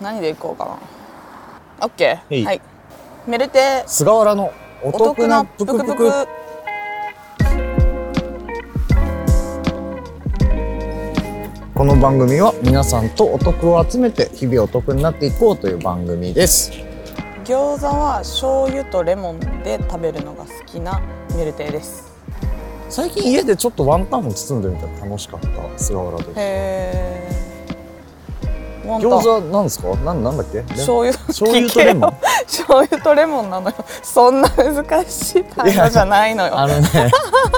何でいこうかな。オッケーはい。メルテ。菅原のお得なぷくぷく。この番組は皆さんとお得を集めて日々お得になっていこうという番組です。餃子は醤油とレモンで食べるのが好きなメルテです。最近家でちょっとワンタンを包んでみたら楽しかった菅原ですへえ餃子なんですか？なんなんだっけ？レ醤油醤油とレモン醤油とレモンなのよ。そんな難しい単語じゃないのよ。あのね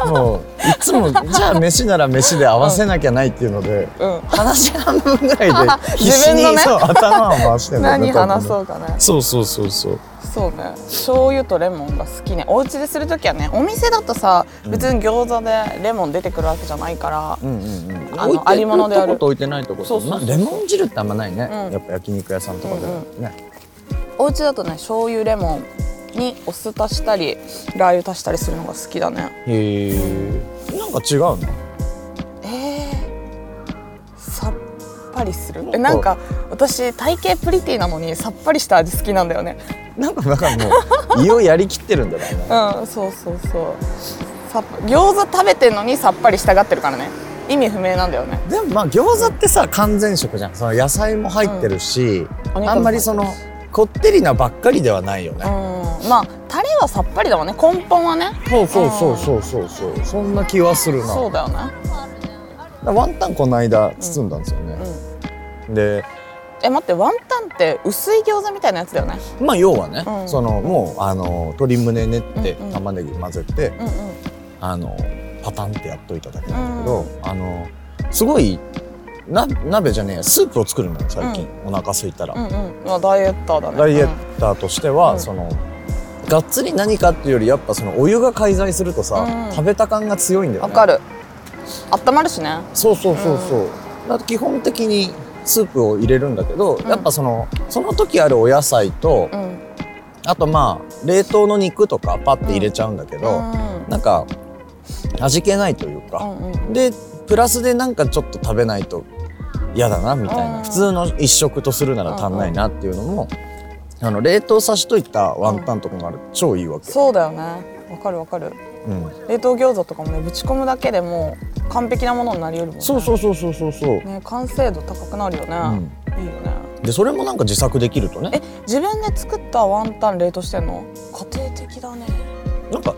もういつも じゃあ飯なら飯で合わせなきゃないっていうので、うん。話半分ぐらいで 必死に、ねそう頭を回してんだよね 何話そうかねそうそうそうそう。そうね。醤油とレモンが好きね。お家でする時はねお店だとさ別に餃子でレモン出てくるわけじゃないから、うんうんうん。ありものである。と置いてないとこと。そうそうレモン汁ってあんまないね、うん。やっぱ焼肉屋さんとかではね、お家だとね醤油レモンにお酢足したりラー油足したりするのが好きだね。へえ。なんか違うのえー、さっぱりする？えなんか私体型プリティなのにさっぱりした味好きなんだよね。なんか。なんかもう胃をやりきってるんだろうね。うんそうそうそう。餃子食べてんのにさっぱりしたがってるからね。意味不明なんだよね。でもまあ餃子ってさ完全食じゃん。その野菜も入ってるし、お肉もあんまりそのこってりなばっかりではないよね、うん。まあタレはさっぱりだもんね。根本はね。そうそうそうそうそう。そうそんな気はするな。そうだよね。ワンタンこの間包んだんですよね、でえ待ってワンタンって薄い餃子みたいなやつだよね。まあ要はね、うん。そのもうあの鶏胸練ってうんうん。玉ねぎ混ぜて、うんうん。あのパタンってやっといただけなんだけど、うん。あのすごいな鍋じゃねえや。スープを作るのよ最近、お腹空いたら、うんうん。まあダイエッターだね。ダイエッターとしては、うん。そのがっつり何かっていうよりやっぱそのお湯が介在するとさ、うん食べた感が強いんだよね。わかる。温まるしね。そうそうそうそう、だから基本的にスープを入れるんだけど、ん。やっぱそのその時あるお野菜と、うん。あとまあ冷凍の肉とかパッて入れちゃうんだけど、うん。なんか味気ないというか、うんうん。でプラスでなんかちょっと食べないと嫌だなみたいな、うん。普通の一食とするなら足んないなっていうのも、あの冷凍さしといたワンタンとかがある。と超いいわけ、そうだよね。わかるわかる。うん、冷凍餃子とかもねぶち込むだけでもう完璧なものになりうるもんね。そうそうそうそうそうそう、ね完成度高くなるよね、いいよね。でそれもなんか自作できるとね。え自分で作ったワンタン冷凍してんの？家庭的だね。なんか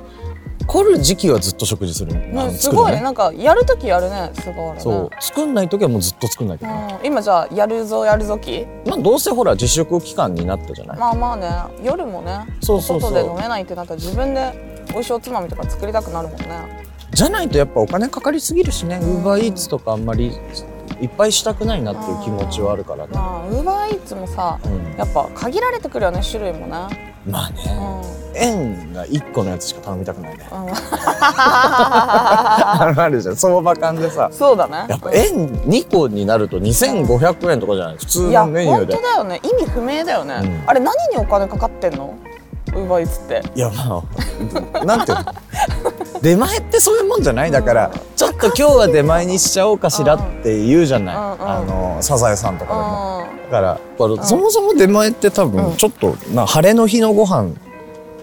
来る時期はずっと食事する。ねすごい。ね。なんかやるときやるね菅原ねそう。作んない時はもうずっと作んない。けどね、うん、今じゃあやるぞやるぞきまあどうせほら自粛期間になったじゃない、まあまあね。夜もねそうそう外で飲めないってなったら自分で美味しいおつまみとか作りたくなるもんね。じゃないとやっぱお金かかりすぎるしね。ウーバーイーツとかあんまりいっぱいしたくないなっていう気持ちはあるからね、まあウーバーイーツもさうん。やっぱ限られてくるよね種類もね。まあね、うん円が1個のやつしか頼みたくないね。うん。あ るあるじゃん。相場感でさ。そうだね。やっぱ円2個になると2500円とかじゃない？普通いやのメニューで。本当だよね。意味不明だよね、うん。あれ何にお金かかってんの？ウーバーイーツって。いやまあ なんていうの？出前ってそういうもんじゃない？だから、うんちょっと今日は出前にしちゃおうかしらって言うじゃない、うんうんあのサザエさんとかでも、うだからそもそも出前って多分ちょっとな晴れの日のご飯ん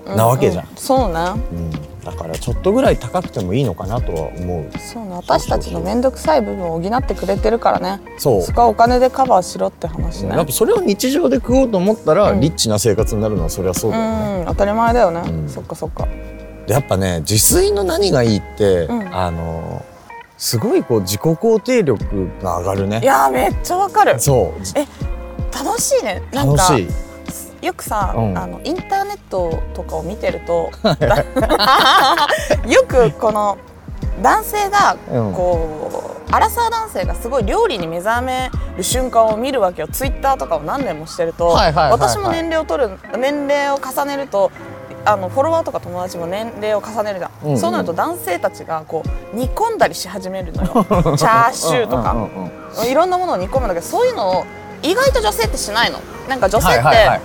なわけじゃん。ううそうねうん、だからちょっとぐらい高くてもいいのかなとは思う。そうね。私たちの面倒くさい部分を補ってくれてるからね。そう。そこはお金でカバーしろって話ね。やっぱそれを日常で食おうと思ったら、うん。リッチな生活になるのはそりゃそうだよね、うん。当たり前だよね、うん。そっかそっか。でやっぱね自炊の何がいいって、うん。あのすごいこう自己肯定力が上がるね。いやーめっちゃわかる。そう。楽しいね。なんか楽しいよくさ、うん。あのインターネットとかを見てると よくこの男性がうん。こう、アラサー男性がすごい料理に目覚める瞬間を見るわけよ。ツイッターとかを何年もしてると、はいはいはいはい。私も年齢を取る年齢を重ねるとあのフォロワーとか友達も年齢を重ねるじゃん、うんうん。そうなると男性たちがこう煮込んだりし始めるのよ。チャーシューとか、うんうんうん。いろんなものを煮込むんだけどそういうのを意外と女性ってしないの？なんか女性って、あ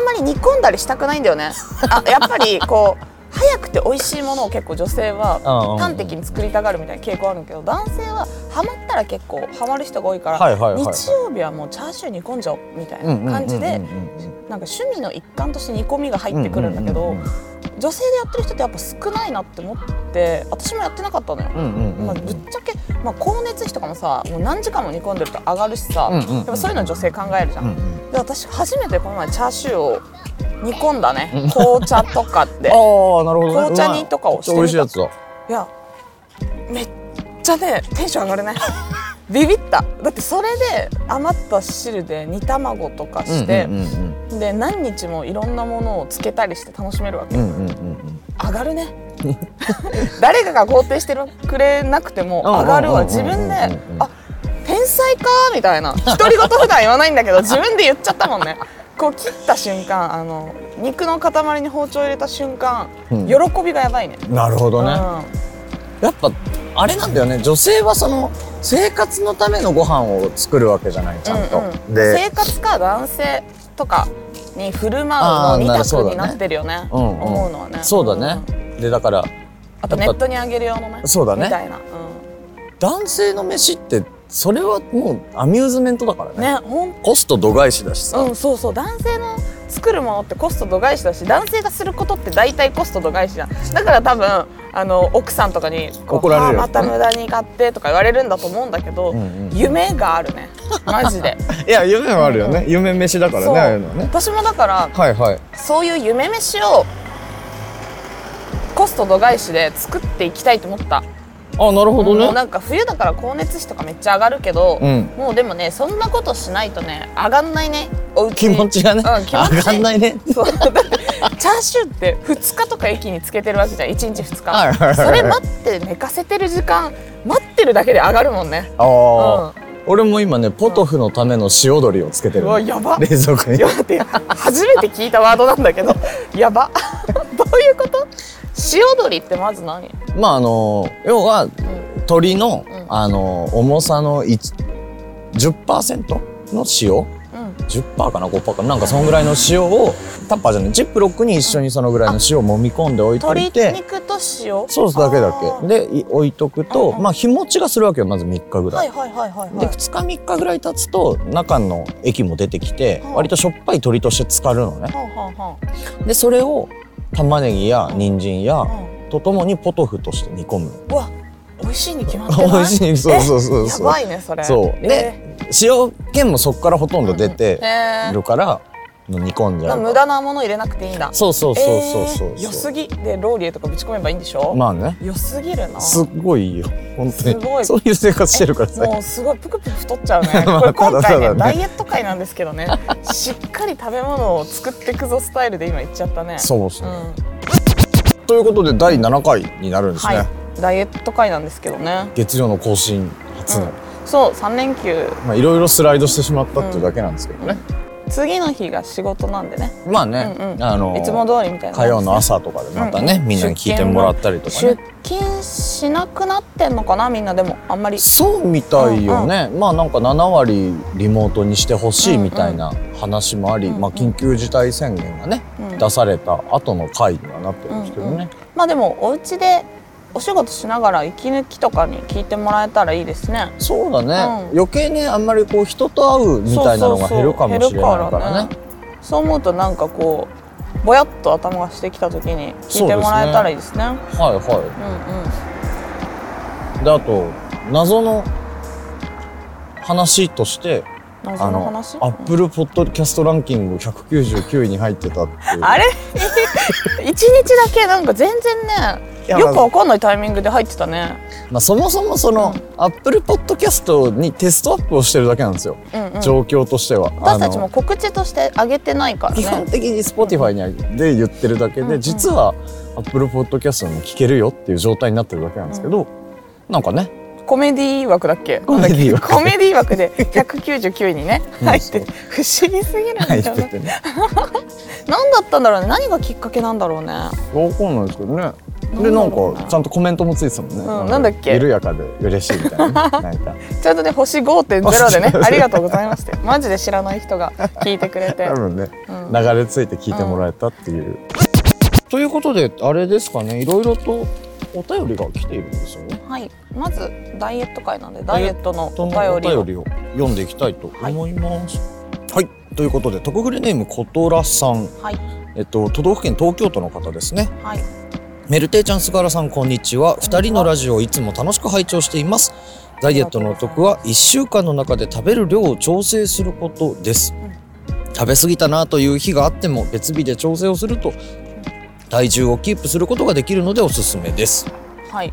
んまり煮込んだりしたくないんだよね。あやっぱりこう早くて美味しいものを結構女性は端的に作りたがるみたいな傾向あるけど男性はハマったら結構ハマる人が多いから、日曜日はもうチャーシュー煮込んじゃおうみたいな感じでなんか趣味の一環として煮込みが入ってくるんだけど、女性でやってる人ってやっぱ少ないなって思って私もやってなかったのよ。まあ、ぶっちゃけ、まあ、光熱費とかもさもう何時間も煮込んでると上がるしさ、やっぱそういうの女性考えるじゃん。で私初めてこの前チャーシューを煮込んだね。紅茶とかで ああなるほどね。紅茶煮とかをしてみた。美味しいやつだ。いやめっちゃねテンション上がるね。ビビった。だってそれで余った汁で煮卵とかして、うんうんで何日もいろんなものをつけたりして楽しめるわけ、うんうんうんうん。上がるね。誰かが肯定してくれなくても上がるわ。自分であ天才かみたいな。独り言普段言わないんだけど自分で言っちゃったもんねこう切った瞬間あの肉の塊に包丁入れた瞬間、うん。喜びがやばいね。なるほどね、うやっぱあれなんだよね。女性はその生活のためのご飯を作るわけじゃないちゃんと、うんうん。で生活か男性とかに振る舞うの二択になってるよね。うんうん。思うのはね。そうだね、でだからあとネットにあげる用のねそうだね。みたいな、う男性の飯ってそれはもうアミューズメントだからん、ね。ねほんコスト度外視だしさ、うんそうそう。男性の作るものってコスト度外視だし男性がすることって大体コスト度外視じゃん。だから多分あの奥さんとかにこう怒られるよ。また無駄に買ってとか言われるんだと思うんだけど、うんうん夢があるね。マジで。いや夢はあるよね、夢飯だからねああいうのはね。私もだからはいはい。そういう夢飯をコスト度外視で作っていきたいと思ったあなるほどね。もうなんか冬だから光熱費とかめっちゃ上がるけど、うん。もうでもねそんなことしないとね上がんないね。おうち気持ちがね、うん気持ち上がんないね。そう。だってチャーシューって2日とか駅につけてるわけじゃん。1日2日、それ待って寝かせてる時間待ってるだけで上がるもんね。ああ、う俺も今ねポトフのための塩鶏をつけてる。うわやば。冷蔵庫に。初めて聞いたワードなんだけど。やば。どういうこと？塩鶏ってまず何、まああの要はうん。鶏の、ん。あの重さの1 10%の塩？うん、10%かな？5%かな？なんかそのぐらいの塩をタッパーじゃない？ジップロックに一緒にそのぐらいの塩を揉み込んで置いとい鶏て肉と塩？ソースだけだけ。でい置いとくと、まあ日持ちがするわけよまず3日ぐら、はいいはいはいはい。ではい2日3日ぐらい経つと中の液も出てきて、うん。割としょっぱい鶏として浸かるのね。はんはんはん。でそれを玉ねぎや人参や、うとともにポトフとして煮込むわ美味しいに決まって 美味しい。そうそうそうやそう。ばいねそれ。そう。えで塩気もそこからほとんど出ーてへるから、煮込んじゃう。ー無駄なもの入れなくていいんだ。そうそうそうそうそう。えー良すぎ。でローリエとかぶち込めばいいんでしょ、まあね。良すぎるな。すっごいよ。本当すごい。にそういう生活してるからさ。もうすごいプクプク太っちゃうね。まあこれ今回ねね。ダイエット会なんですけどね。しっかり食べ物を作っていくぞスタイルで今言っちゃったね。そうですね、うん。ということで第7回になるんですね、はい。ダイエット会なんですけどね。月曜の更新初の、うん。そう3連休。まあいろいろスライドしてしまったっていうだけなんですけどね、次の日が仕事なんでね。まあね、うんうん。あのいつも通りみたいな。火曜の朝とかでまたね、うん。みんなに聞いてもらったりとか出ね勤しなくなってんのかなみんなでもあんまり。そうみたいよね、まあなんか7割リモートにしてほしいみたいな話もあり、うんうん。まあ緊急事態宣言がね、うん。出された後の回にはなってるんですけどね、まあでもお家でお仕事しながら息抜きとかに聞いてもらえたらいいですね。そうだね、うん。余計ねあんまりこう人と会うみたいなのが減るかもしれないからね。そう思うとなんかこうぼやっと頭がしてきた時に聞いてもらえたらいいですね。はいはうんうん。いであと謎の話として謎の話？アップルポッドキャストランキング199位に入ってたっていう。あれ？一日だけなんか全然ねよくわかんないタイミングで入ってたね。まあ、そもそもその、うん。アップルポッドキャストにテストアップをしてるだけなんですよ、うんうん。状況としては。私たちも告知として上げてないから基本ね的に Spotify にで言ってるだけで、うんうん。実はアップルポッドキャストでも聞けるよっていう状態になってるだけなんですけど、なんかね。コメディ枠だっけ？コメディ枠。コメディ枠で199位にねうん。入って不思議すぎるんだ入っよねててね。何だったんだろうね。何がきっかけなんだろうね。わかんないですけどねでななんかちゃんとコメントもついてたもんね、うんなんだっけ？緩やかで嬉しいみたいなね。なんか。ちゃんとね星5.0でねありがとうございましたよマジで知らない人が聞いてくれて。多分ね、うん。流れ着いて聞いてもらえたっていう、ということであれですかねいろいろとお便りが来ているんですよね。はい。まずダイエット会なんでダイエットのお便りを。便りを読んでいきたいと思います。はい、ということで特グレネームことらさん、はい。えっと都道府県東京都の方ですね。はいメルテイちゃん菅原さんこんにちは。二人のラジオをいつも楽しく拝聴しています。ダイエットのお得は1週間の中で食べる量を調整することです。食べ過ぎたなという日があっても別日で調整をすると体重をキープすることができるのでおすすめです。はい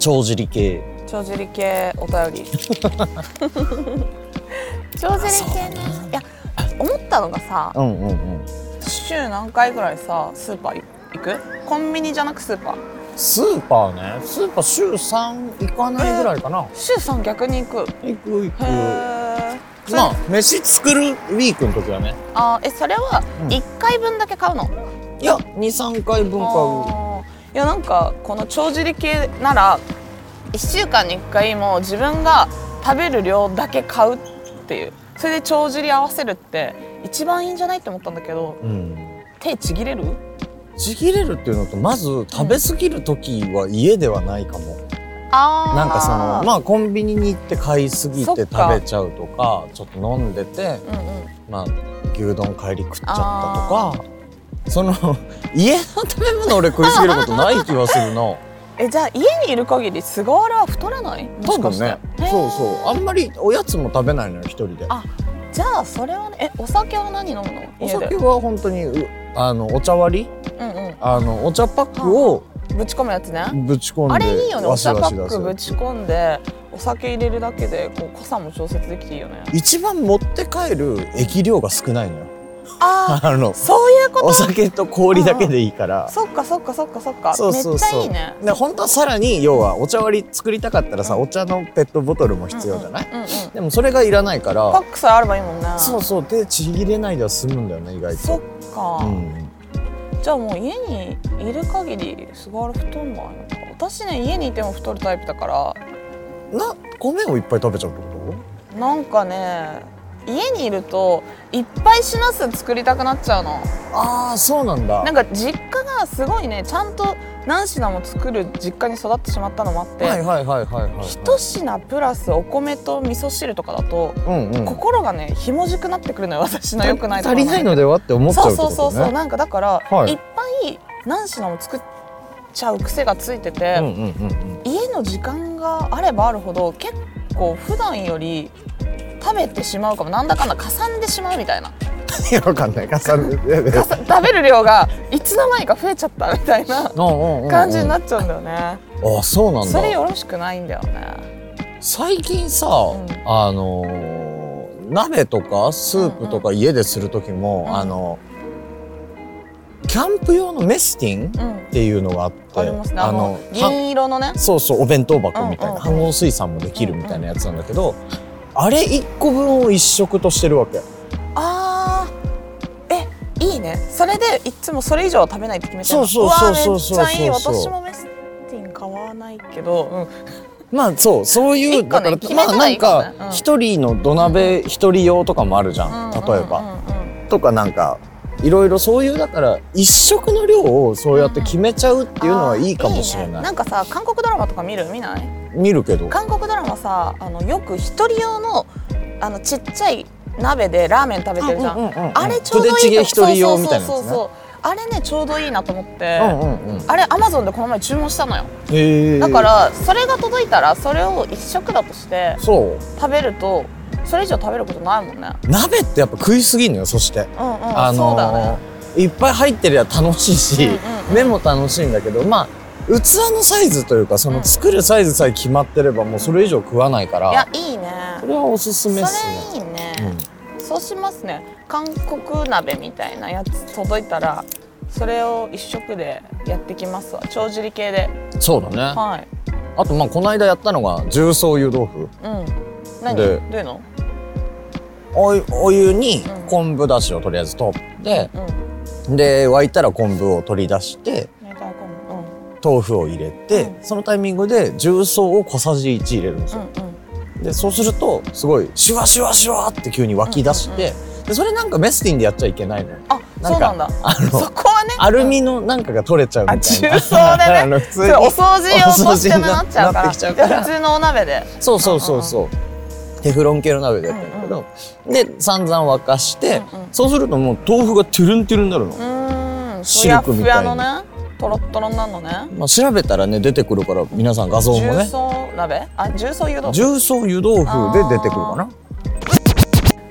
帳尻系。帳尻系お便り 帳尻系ねいや思ったのがさうんうんうん。週何回ぐらいさスーパー行く？コンビニじゃなくスーパースーパーね。スーパー週3行かないぐらいかな。週3逆に行く行く行く。まあ飯作るウィークの時はね。あえそれはうん1回分だけ買うの、いや23回分買う。いやなんかこの帳尻系なら1週間に1回も自分が食べる量だけ買うっていうそれで帳尻合わせるって一番いいんじゃないって思ったんだけどうん。手ちぎれる？ちぎれるっていうのとまず食べ過ぎる時は家ではないかも、あー。なんかそのまあコンビニに行って買いすぎて食べちゃうとかちょっと飲んでてうんうん。まあ牛丼帰り食っちゃったとかその 家の食べ物俺食いすぎることない気がするの えじゃあ家にいる限り菅原は太らない？も多分ね。そうそう。あんまりおやつも食べないのよ一人で。あじゃあそれはねえお酒は何飲むの？お酒は本当にうあのお茶割り？うんうあのお茶パックをんぶち込むやつね。ぶち込んであれいいよね。お茶パックぶち込んでお酒入れるだけでこう濃さも調節できていいよね。一番持って帰る液量が少ないのよああのあそういうこと？お酒と氷だけでいいから。そっかそっかそっかそっか。そうそうめっちゃそういいね。で本当はさらに要はお茶割り作りたかったらさお茶のペットボトルも必要じゃない、うんうんうんうんでもそれがいらないから。パックさえあればいいもんね。そうそうでちぎれないでは済むんだよね意外そっと。か、うん。じゃあもう家にいる限り菅原太んないのか。私ね家にいても太るタイプだから。な米をいっぱい食べちゃうってこなんかね家にいるといっぱいしなす作りたくなっちゃうの。とああそうなんだ。なんか実家がすごいねちゃんと何品も作る実家に育ってしまったのもあって、はいはいはいはいはいはい。一品プラスお米と味噌汁とかだと、うんうん。心がねひもじくなってくるのよ私の良くないと足りないのではって思っちゃうそうそうそうそう。なんかだから、はい。い、っぱい何品も作っちゃう癖がついてて、うんうんうんうん。家の時間があればあるほど結構普段より食べてしまうかも。なんだかんだかさんでしまうみたいな。いやわかんない。かさ食べる量がいつの間にか増えちゃったみたいな感じになっちゃうんだよね、あそうなんだ。それよろしくないんだよね。最近さ、ん。あのー鍋とかスープとか家でする時も、うん。あのキャンプ用のメスティンうん。っていうのがあってありますね。あのは銀色のね。そうそうお弁当箱みたいな、うんうん飯盒水産もできるみたいなやつなんだけど、あれ1個分を1食としてるわけ。あー。えいいね。それでいつもそれ以上は食べないって決めてるの？そうそうそうそうわめっちゃいい。そうそう私もメスティン買わないけど、うん、まあそうそういう、ねだからまあないんか一人の土鍋一人用とかもあるじゃん、例えば、うんうんうん。とかなんかいろいろそういうだから一食の量をそうやって決めちゃうっていうのはいいかもしれない,、ねなんかさ韓国ドラマとか見る？見ない？見るけど。韓国ドラマさあのよく一人用のあのちっちゃい鍋でラーメン食べてるじゃん、うんうんうんうんあれちょうどいい一人用みたいなやつね。そうそうそうそう。あれねちょうどいいなと思って、うんうんうん。あれアマゾンでこの前注文したのよ。だからそれが届いたらそれを一食だとして食べるとそれ以上食べることないもんね。鍋ってやっぱ食いすぎんのよそして、うんうん、あのね。ーいっぱい入ってりゃ楽しいし、うんうんうん。目も楽しいんだけどまあ器のサイズというかその作るサイズさえ決まってればもうそれ以上食わないから、いやいいね。それはおすすめっすそれいいね。ね、そうしますね。韓国鍋みたいなやつ届いたらそれを一食でやってきますわ。帳尻系で。うん、そうだね。はい。あとまあこの間やったのが重曹湯豆腐。うん。何？どでういうの？お湯お湯にうん。昆布だしをとりあえず取って、うん。で沸いたら昆布を取り出して豆腐を入れて、うん。そのタイミングで重曹を小さじ1入れるんですよ。うんうん。でそうするとすごいシュワシュワシュワって急に湧き出して、でそれなんかメスティンでやっちゃいけないのあなんかそうなんだ。あのそこはねアルミのなんかが取れちゃうみたいな。あ重曹でね。普通に。お掃除用としてなっちゃうから。普通のお鍋で。そうそうそうそう。テフロン系の鍋でやって。るけど、で散々沸かして、うんうん。そうするともう豆腐がトゥルントゥルンになるの、うーん。シルクみたいに。やのねトロットロになるのね。まあ、調べたらね出てくるから皆さん画像も重ね曹鍋？あ重曹湯豆腐。重曹湯豆腐で出てくるかな。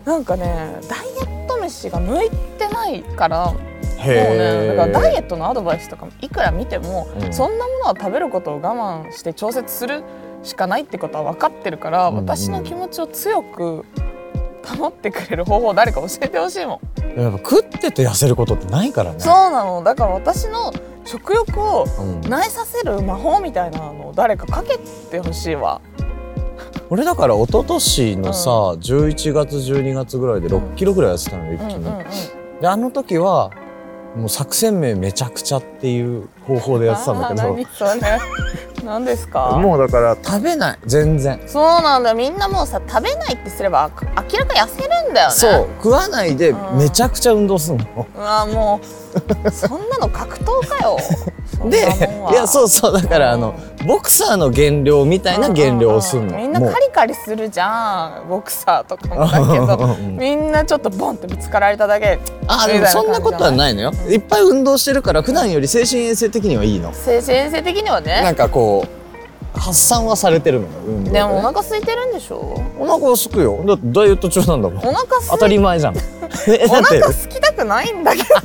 なんかねダイエット飯が向いてないからもうねへだからダイエッットのアドバイスとかもいくら見ても、うん。そんなものは食べることを我慢して調節するしかないってことは分かってるから、私の気持ちを強く保ってくれる方法を誰か教えてほしいもん、やっぱ食ってて痩せることってないからね。そうなの。だから私の食欲をうん。萎えさせる魔法みたいなのを誰かかけてほしいわ。俺だから一昨年のさ、11月12月ぐらいで6キロぐらい痩せたのよ一気に、うんうんうん。であの時はもう作戦名めちゃくちゃっていう方法でやってたんだけど。何それ。何ですか？もうだから食べない。全然。そうなんだ。よみんなもうさ食べないってすればあ明らか痩せるんだよね。そう。食わないでうん。めちゃくちゃ運動するの、うわもうそんなの格闘かよ でいやそうそうだからあのボクサーの減量みたいな減量をするの、うんうんうん。みんなカリカリするじゃんボクサーとかもだけど。うんみんなちょっとボンってぶつかられただけ。あでもそんなことはないのよ。うんいっぱい運動してるから普段より精神衛生的にはいいの。先生的にはなんねかこう発散はされてるのよ運動で。でもお腹空いてるんでしょ？お腹はすくよ。だってダイエット中なんだもん。お腹当たり前じゃん。え お腹空きたくないんだけど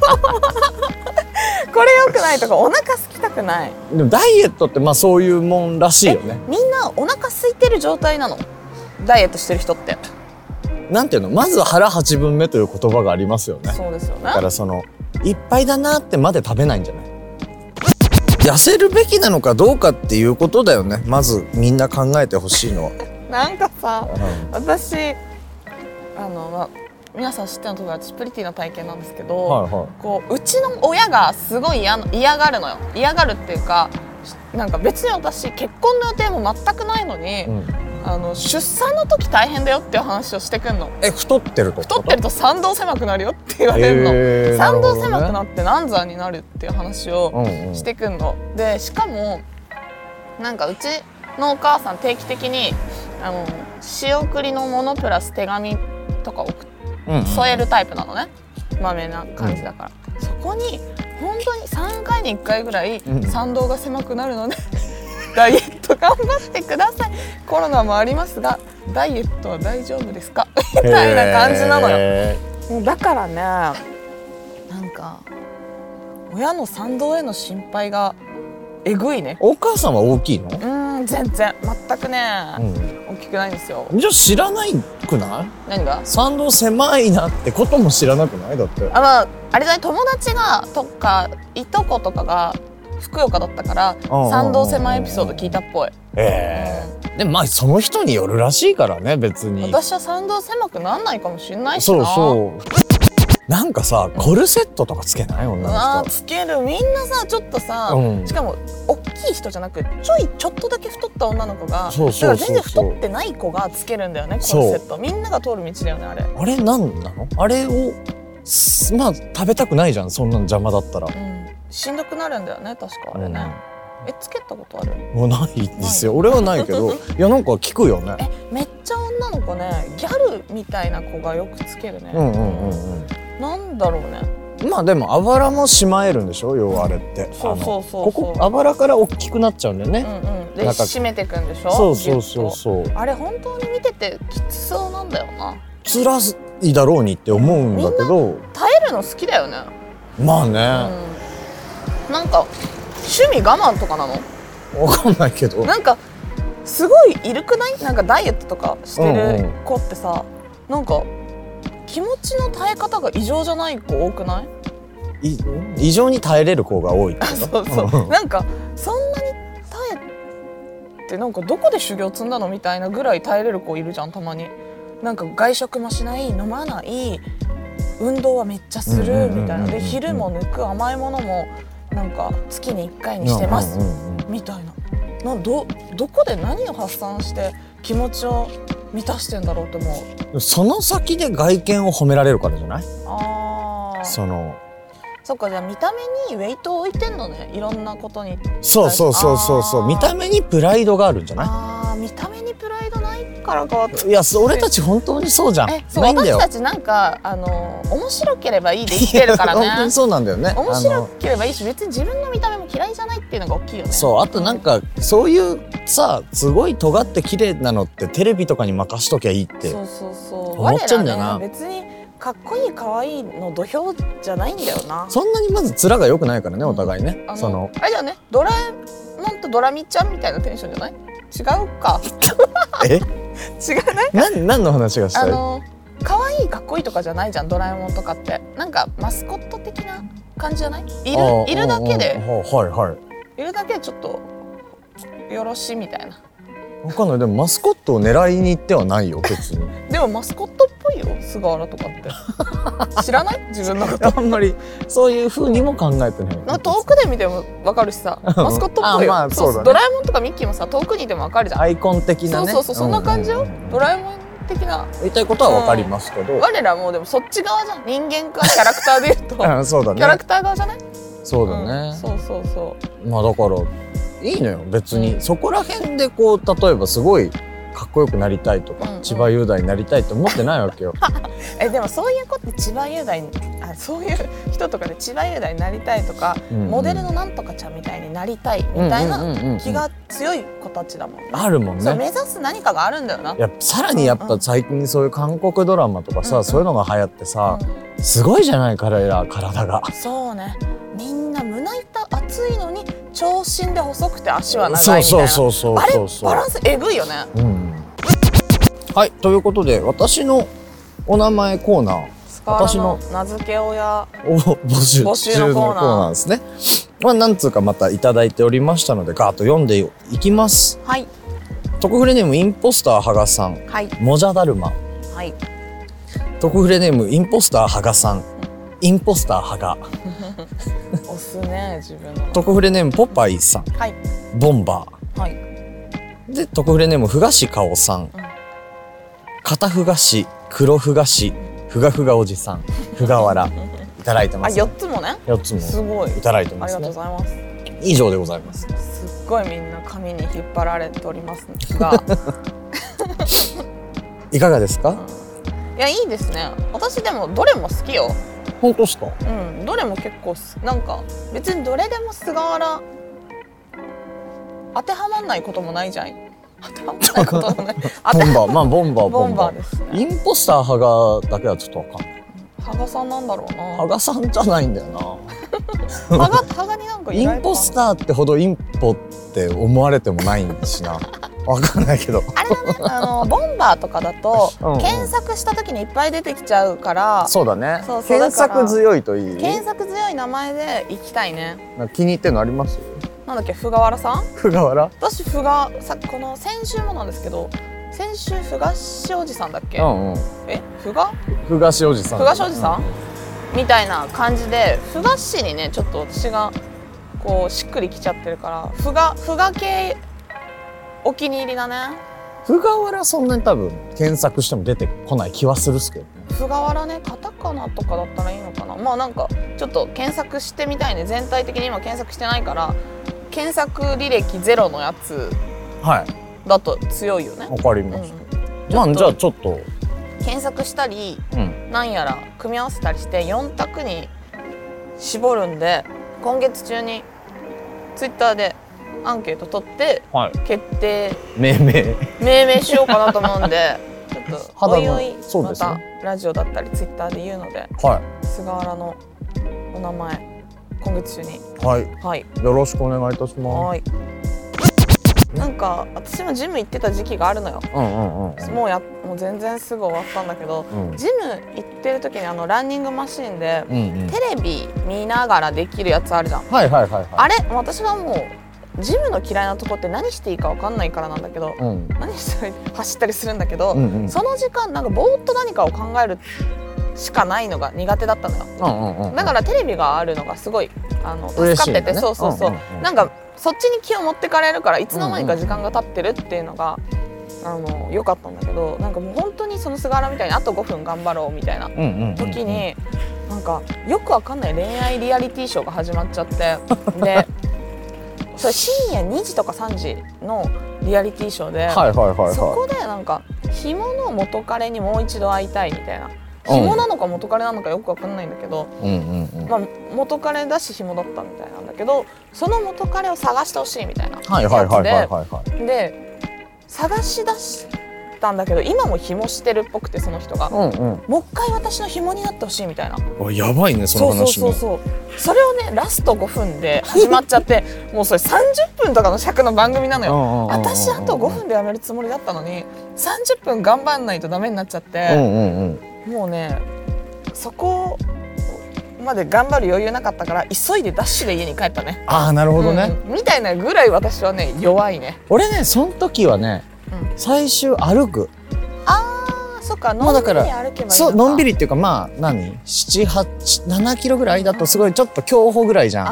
これ良くないとかお腹空きたくない。でもダイエットってまあそういうもんらしいよね。みんなお腹空いてる状態なの？ダイエットしてる人って。なんていうの？まず腹八分目という言葉がありますよね。そうですよね。だからそのいっぱいだなってまで食べないんじゃない？痩せるべきなのかどうかっていうことだよね。まずみんな考えてほしいのは、なんかさう私あの、まあ、皆さん知ってのとおり私プリティな体験なんですけど、ん、はいはこううちの親がすごい嫌の嫌がるのよ。嫌がるっていうかなんか別に私結婚の予定も全くないのに、い、うん、あの出産の時大変だよっていう話をしてくんの。え太ってると太ってると参道狭くなるよって言われるの、へー参道狭くななって難産になるっていう話をるほどねうんうん。してくんの。でしかもなんかうちのお母さん定期的にあの仕送りのものプラス手紙とか送っうんうん添えるタイプなのね。まめな感じだから、そこに本当に3回に1回ぐらいうん。参道が狭くなるので ダイエット頑張ってください。コロナもありますがダイエットは大丈夫ですか？みたいな感じなのよ。だからねなんか親の賛同への心配がえぐいね。ーお母さんは大きいの？う、ーん全然。全くね、う大きくないんですよ。ん、じゃあ知らないくない？何が？参道狭いなってことも知らなくない？だって。あまああれだね友達がとかいとことかが福岡だったからうん賛同狭いエピソード聞いたっぽい、ええでもまあその人によるらしいからね別に。私は賛同狭くなんないかもしれないしそうなそうなんかさコルセットとかつけない？女の人。ーつける。みんなさちょっとさ、うん。しかも大きい人じゃなくちょいちょっとだけ太った女の子がそうそう全然太ってない子がつけるんだよねコルセット。みんなが通る道だよねあれ、あれなんなの？あれをすまあ食べたくないじゃんそんなの邪魔だったら。うん、しんどくなるんだよね確か。あれね、えつけたことある？もうないですよ。俺はないけど。いやなんか聞くよね。えめっちゃ女の子ねギャルみたいな子がよくつけるね、うんうんうんなんだろうね。うんまあでもあばらもしまえるんでしょ？要はあれって。そうそうそうここあばらから大きくなっちゃうんだよね、うんうん。で締めてくんでしょ？そうそうそうそう。と。あれ本当に見ててきつそうなんだよな。辛いだろうにって思うんだけど。耐えるの好きだよね。まあね、うん。なんか趣味我慢とかなの？わかんないけど。なんかすごいいるくない？なんかダイエットとかしてうんるうん。子ってさ、なんか気持ちの耐え方が異常じゃない子多くない？い異常に耐えれる子が多いそこうそう。となんかそんなに耐えてなんかどこで修行積んだのみたいなぐらい耐えれる子いるじゃんたまに。なんか外食もしない飲まない運動はめっちゃするみたいな。で昼も抜く甘いものもなんか月に1回にしてますみたいな。なんどどこで何を発散して気持ちを満たしてんだろうと思う。その先で外見を褒められるからじゃない？あー。その。そっかじゃあ見た目にウェイトを置いてんのね。いろんなことにそうそうそうそうそう。見た目にプライドがあるんじゃなあー見た目にプライドないからかいいやそ俺たち本当にそうじゃん。えそうないんだよ。私たちなんかあの面白ければいいで生きてるからね。本当にそうなんだよね。面白ければいいし別に自分の見た目も嫌いじゃないっていうのが大きいよね。そうあとなんかそういうさすごい尖って綺麗なのってテレビとかに任しときゃいいってそうそうそう。思っちゃうんだよな。別にかっこいい可愛いの土俵じゃないんだよな。そんなにまず面が良くないからねお互いね、あその。あれだよね。ドラえもんとドラミちゃんみたいなテンションじゃない？違うか。え？違うない何何の話がしたい？あの可愛いかっこいいとかじゃないじゃんドラえもんとかって。なんかマスコット的な感じじゃない？いるいるだけで。うんうんうん。はいはい。いるだけでちょっとよろしいみたいな。わかんない。でもマスコットを狙いに行ってはないよ別に。でもマスコットっぽいよ菅原とかって。知らない？自分のこと。あんまり。そういう風にも考えてない。な遠くで見てもわかるしさ。マスコットっぽいよ、あまあそうだね。ドラえもんとかミッキーもさ遠くにいてもわかるじゃん。アイコン的なね。そうそうそう。そんな感じよ、ううドラえもん的な。言いたいことはわかりますけど、我らもうでもそっち側じゃん。人間かキャラクターで言うと。キうんそうだね。ャラクター側じゃない？そうだね。うん、そうそうそう。まあだからいいのよ別に。そこら辺でこう例えばすごいかっこよくなりたいとか、うんうん。千葉雄大になりたいって思ってないわけよ。えでもそういう子って千葉雄大にあそういう人とかで千葉雄大になりたいとか、うんうん。モデルのなんとかちゃんみたいになりたいみたいな気が強い子たちだもんね。あるもんね。目指す何かがあるんだよな。いやさらにやっぱ最近そういう韓国ドラマとかさ、うんうん。そういうのが流行ってさ、うすごいじゃない彼ら体が。んそうね。みんな胸板長身で細くて足は長いみたいな。そうそうそうあれそう。そうバランスえぐいよね。うん、はいということで私のお名前コーナー。スカーラの名付け親。を募集。募集中のコーナーですね。まあ、なんつうかまたいただいておりましたのでガーッと読んでいきます。はい。特フレネームインポスターハガさん。はい。モジャダルマ。はい。特フレネームインポスターハガさんインポスターハガ押すね自分の。特フレネームポパイさんはい。ボンバはい。ーで特フレネームふがしかおさん。片ふがし黒ふがしふがふがおじさんふがわら。いただいてあます、四つもね？4つも。すごい。いただいてありがとうますねございます。以上でございます。すっごいみんな髪に引っ張られておりますが。いかがですか？いやいいですね。私でもどれも好きよ本当ですか？うんどれも結構すなんか別にどれでも菅原当てはまんないこともないじゃん。当てはまんないこともない。ボンバーまあボンバーボンバー。ですね。インポスターハガだけはちょっとわかんない。羽賀さんなんだろうな。ハガさんじゃないんだよな。羽賀羽賀になんか インポスターってほどインポって思われてもないしなわかんないけど。あれだねあのボンバーとかだとうん。うん検索した時にいっぱい出てきちゃうからそうだね。そうそう検索強いといい？検索強い名前で行きたいね。気に入ってるのあります？なんだっけ菅原さん？ふがわら私ふがさこの先週もなんですけど先週ふがしおじさんだっけ、うんうん。えふが？ふがしおじさん。ふがしおじさん、みたいな感じでふがしにねちょっと私がこうしっくりきちゃってるからふがふが系お気に入りだね。ふがわらそんなに多分検索しても出てこない気はするっすけど。ふがわらねカタカナとかだったらいいのかな。まあなんかちょっと検索してみたいね。全体的に今検索してないから検索履歴ゼロのやつはいだと強いよね、わかりうん。ました、まあじゃあちょっと。検索したりうん。なんやら組み合わせたりして4択に絞るんで今月中にツイッターでアンケート取ってはい。決定。命名。命名しようかなと思うんで ちょっとおいおいまたねラジオだったりツイッターで言うのではい。菅原のお名前今月中に。はい。はい。よろしくお願いいたします。はい。なんか私もジム行ってた時期があるのよ。うんうんうんもうやもう全然すぐ終わったんだけどうん。ジム行ってる時にあのランニングマシーンでうんうん。テレビ見ながらできるやつあるじゃん。はいはいはいはい。あれ私はもうジムの嫌いなとこって何していいか分かんないからなんだけどうん。何したり走ったりするんだけど、うんうん。その時間なんかぼーっと何かを考えるしかないのが苦手だったのよ。うんうんうんだからテレビがあるのがすごいあの助かってて、ねそうそうそう,、うんうんうん。なんかそっちに気を持ってかれるからいつの間にか時間が経ってるっていうのがあの良かったんだけどなんかもう本当にその菅原みたいにあと5分頑張ろうみたいなうんうんうんなんかよくわかんない恋愛リアリティショーが始まっちゃって。で それ深夜2時とか3時のリアリティショーで、はいはいはいはそこでなんか紐の元彼にもう一度会いたいみたいな。うん。紐なのか元彼なのかよくわかんないんだけど、いうんうんうん。まあ、元彼だし紐だったみたいなんだけどその元彼を探してほしいみたいなはいはいはいはいやはいはい。つでで探し出したんだけど今も紐してるっぽくてその人が。うんうん。もう一回私の紐になってほしいみたいな。わやばいねその話も。そうそうそうそれをねラスト5分で始まっちゃってもうそれ30分とかの尺の番組なのよ。私あと5分でやめるつもりだったのに30分頑張んないとダメになっちゃっうんて、うんうん。もうねそこまで頑張る余裕なかったから急いでダッシュで家に帰ったね。ああなるほどね、うんみたいなぐらい私はね弱いね。俺ねその時はね、うん最終歩く。あーそっかのんびりっていうかまあ何？787キロぐらいだとすごいちょっと競歩ぐらいじゃん。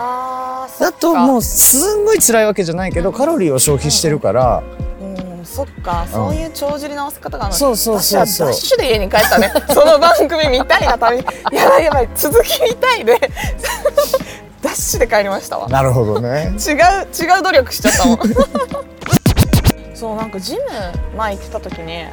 だともうすんごい辛いわけじゃないけどカロリーを消費してるから、うん、そっか、そういう帳尻の合わせ方があるのそうそうそうそう。ダッシュで家に帰ったね。その番組見たいがためにやばいやばい続き見たいで。ダッシュで帰りましたわ。なるほどね。違う違う努力しちゃったもん そうなんかジム前行ってた時に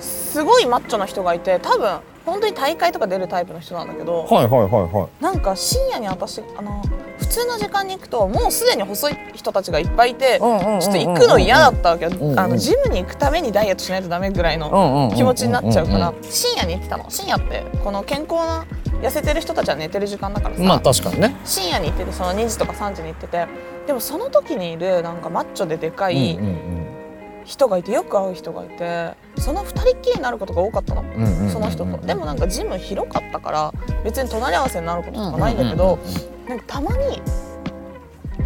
すごいマッチョな人がいて多分本当に大会とか出るタイプの人なんだけど、はいはいはいはい。なんか深夜に私あの普通の時間に行くともうすでに細い人たちがいっぱいいて、ちょっと行くの嫌だったわけよ、うんうんあのジムに行くためにダイエットしないとダメぐらいの気持ちになっちゃうからんん深夜に行ってたの深夜ってこの健康な痩せてる人たちは寝てる時間だからさ、まあ確かにね。深夜に行っててその2時とか3時に行っててでもその時にいるなんかマッチョででかいうんうん人がいてよく会う人がいてその2人っきりになることが多かったの。うんうんうんその人と。でもなんかジム広かったから別に隣り合わせになることとかないんだけど、なんかたまに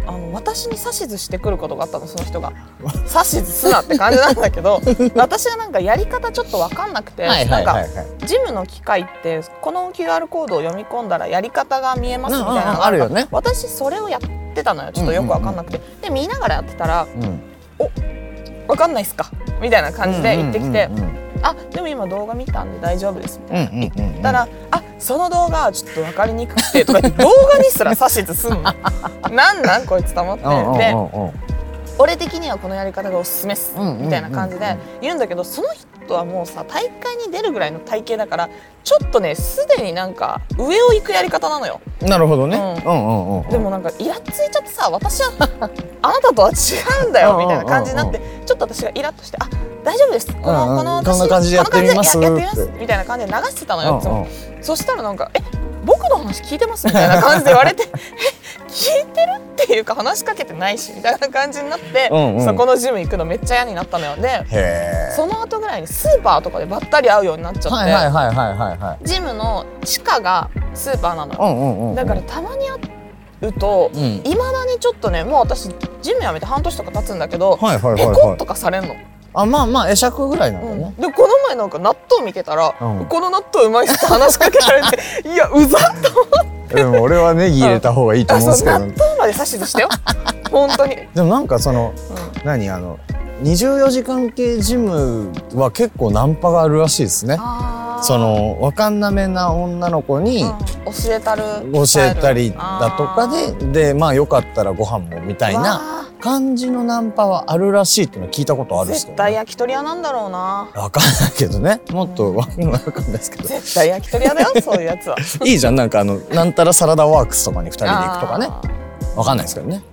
あの私に指図してくることがあったのその人が。指図すなって感じなんだけど 私がなんかやり方ちょっと分かんなくて、はいはいなんかジムの機械ってこの QR コードを読み込んだらやり方が見えますみたいなのあるよね。私それをやってたのよ。ちょっとよく分かんなくて、で見ながらやってたらうん「分かんないっすか?」みたいな感じで言ってきてうんうん。うん「あでも今動画見たんで大丈夫です」みたいな。うんうんうんうん。たら「あその動画はちょっと分かりにくくて」とか言って動画にすら指図すんの。なんなんこいつと思って。でうん俺的にはこのやり方がおすすめっすみたいな感じで言うんだけどその人はもうさ大会に出るぐらいの体型だからちょっとねすでになんか上を行くやり方なのよ。なるほどね。ううんうんうんうん。でもなんかイラついちゃってさ私は あなたとは違うんだよみたいな感じになってちょっと私がイラッとして「あ大丈夫です。このうんうん。この私こんな感じでやってみますこの感じでややってみってます」みたいな感じで流してたのよいつもうん。うんそしたらなんか「え僕の話聞いてます?」みたいな感じで言われて「え聞いてる?」っていうか話しかけてないしみたいな感じになって、うんうん。そこのジム行くのめっちゃ嫌になったのよ。で。その後ぐらいにスーパーとかでばったり会うようになっちゃって、はいはいはいはいはいはい。ジムの地下がスーパーなの。だからたまに会うとうん。いま、だにちょっとねもう私ジム辞めて半年とか経つんだけど、はいはいはいペコッはい。とかされんの、あまあまあ会釈ぐらいなんだうんね。でこの前なんか納豆見てたら、うんこの納豆うまいっすって話しかけられて いやうざっと思ってでも俺はネギ入れた方がいいとあ思うんですけど納。豆まで指図してよ本当に、でもなんかそのうん何あの24時間系ジムは結構ナンパがあるらしいですね。そのわかんなめな女の子にうん教えたる。教えたりだとかででまあよかったらご飯もみたいなな感じのナンパはあるらしいっていうのは聞いたことあるんですけ絶ど、ね。対焼き鳥屋なんだろうな。わかんないけどね。もっとわかんないですけど。絶対焼き鳥屋だよ そういうやつは。いいじゃん。なんかあのなんたらサラダワークスとかに2人で行くとかね。あわかんないですけどね。ー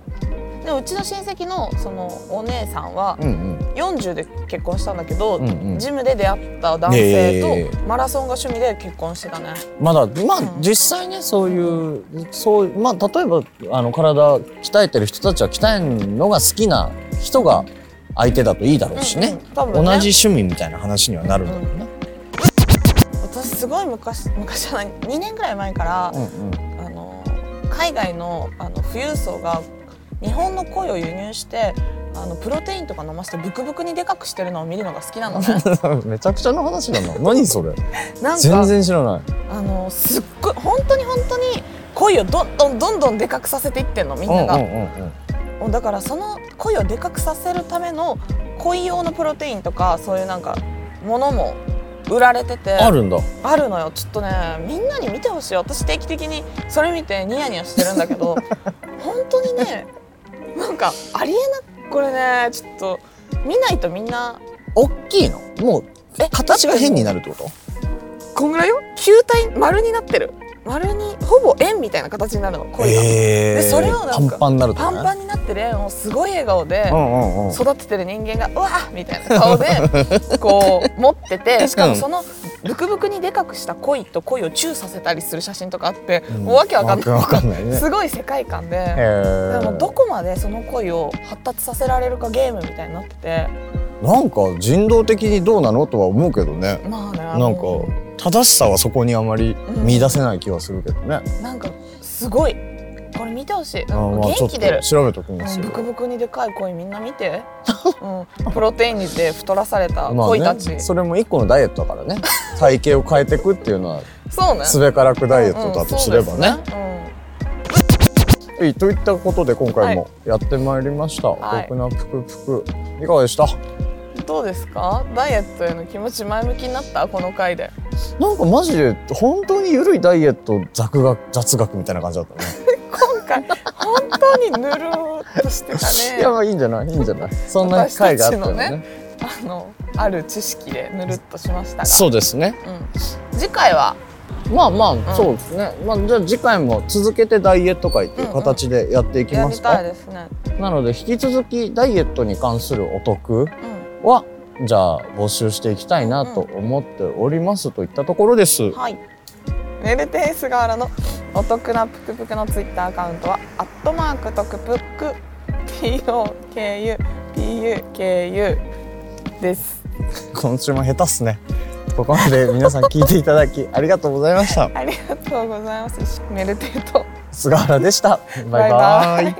でうちの親戚のそのお姉さんはうんうん。40で結婚したんだけど、うんうん。ジムで出会った男性えとマラソンが趣味で結婚してたね、まだまあうん。実際ねそういうそうまあ例えばあの体鍛えてる人たちは鍛えるのが好きな人が相手だといいだろうしね,、うんうん。ね。同じ趣味みたいな話にはなるんだろうね。私すごい昔昔じゃない2年ぐらい前から、うんうん。あの海外のあの富裕層が日本の鯉を輸入してあのプロテインとか飲ませてブクブクにでかくしてるのを見るのが好きなのね。めちゃくちゃな話だな。何それ？なん全か然知らない。あのすっごい本当に本当に鯉をどんどんどんどんでかくさせていってんのみんなが、だからその鯉をでかくさせるための恋用のプロテインとかそういうなんかものも売られてて。あるんだ。あるのよ。ちょっとねみんなに見てほしい。私定期的にそれ見てニヤニヤしてるんだけど 本当にねなんかありえなこれねちょっと見ないとみんな。大きいの？もうえ形が変になるってこと？こんぐらいよ？球体？丸になってる。丸にほぼ円みたいな形になるの恋が、えでそれをなんかパンパンになるとね。パンパンになってる円をすごい笑顔で、うんうんうん。育ててる人間がうわーみたいな顔でこう持ってて しかもそのブクブクにでかくした恋と恋をチューさせたりする写真とかあって、うん。もうわけわかんない。ね。すごい世界観で。へでーもどこまでその恋を発達させられるかゲームみたいになってて。なんか人道的にどうなのとは思うけどね。まあね。あのなんか正しさはそこにあまり見出せない気はするけどね、なんかすごいこれ見てほしい。あーまあちょっ元気出ると調べときます。うん、よブクブクにでかい恋みんな見て、うん、プロテインにで太らされたまあ恋たち、ね、それも一個のダイエットだからね。体型を変えていくっていうのはそうね。すべからくダイエットだとすればね,、うんそうですね。はいといったことで今回もやってまいりました、はい。お得なぷくぷく。いかがでした？うんどうですか？ダイエットへの気持ち前向きになった？この回で。なんかマジで本当に緩いダイエット雑学雑学みたいな感じだったね今回本当にぬるーっとしてたね。いやまあいいんじゃない？いいんじゃない？そんな回があったよね。ねあのある知識でぬるっとしましたが。そうですね。うん、次回は？まあまあ、ん。そうですね。まあじゃあ次回も続けてダイエット会っていう形でやっていきますか、なので引き続きダイエットに関するお得うん、はじゃあ募集していきたいなと思っておりますといったところです。はい。メルテイスガーラのお得なぷくぷくのツイッターアカウントはアットマークトクプック T O K U P U K U です。今週も下手っすね。ここまで皆さん聞いていただきありがとうございました。ありがとうございます。メルテイと菅原でした。バイバイ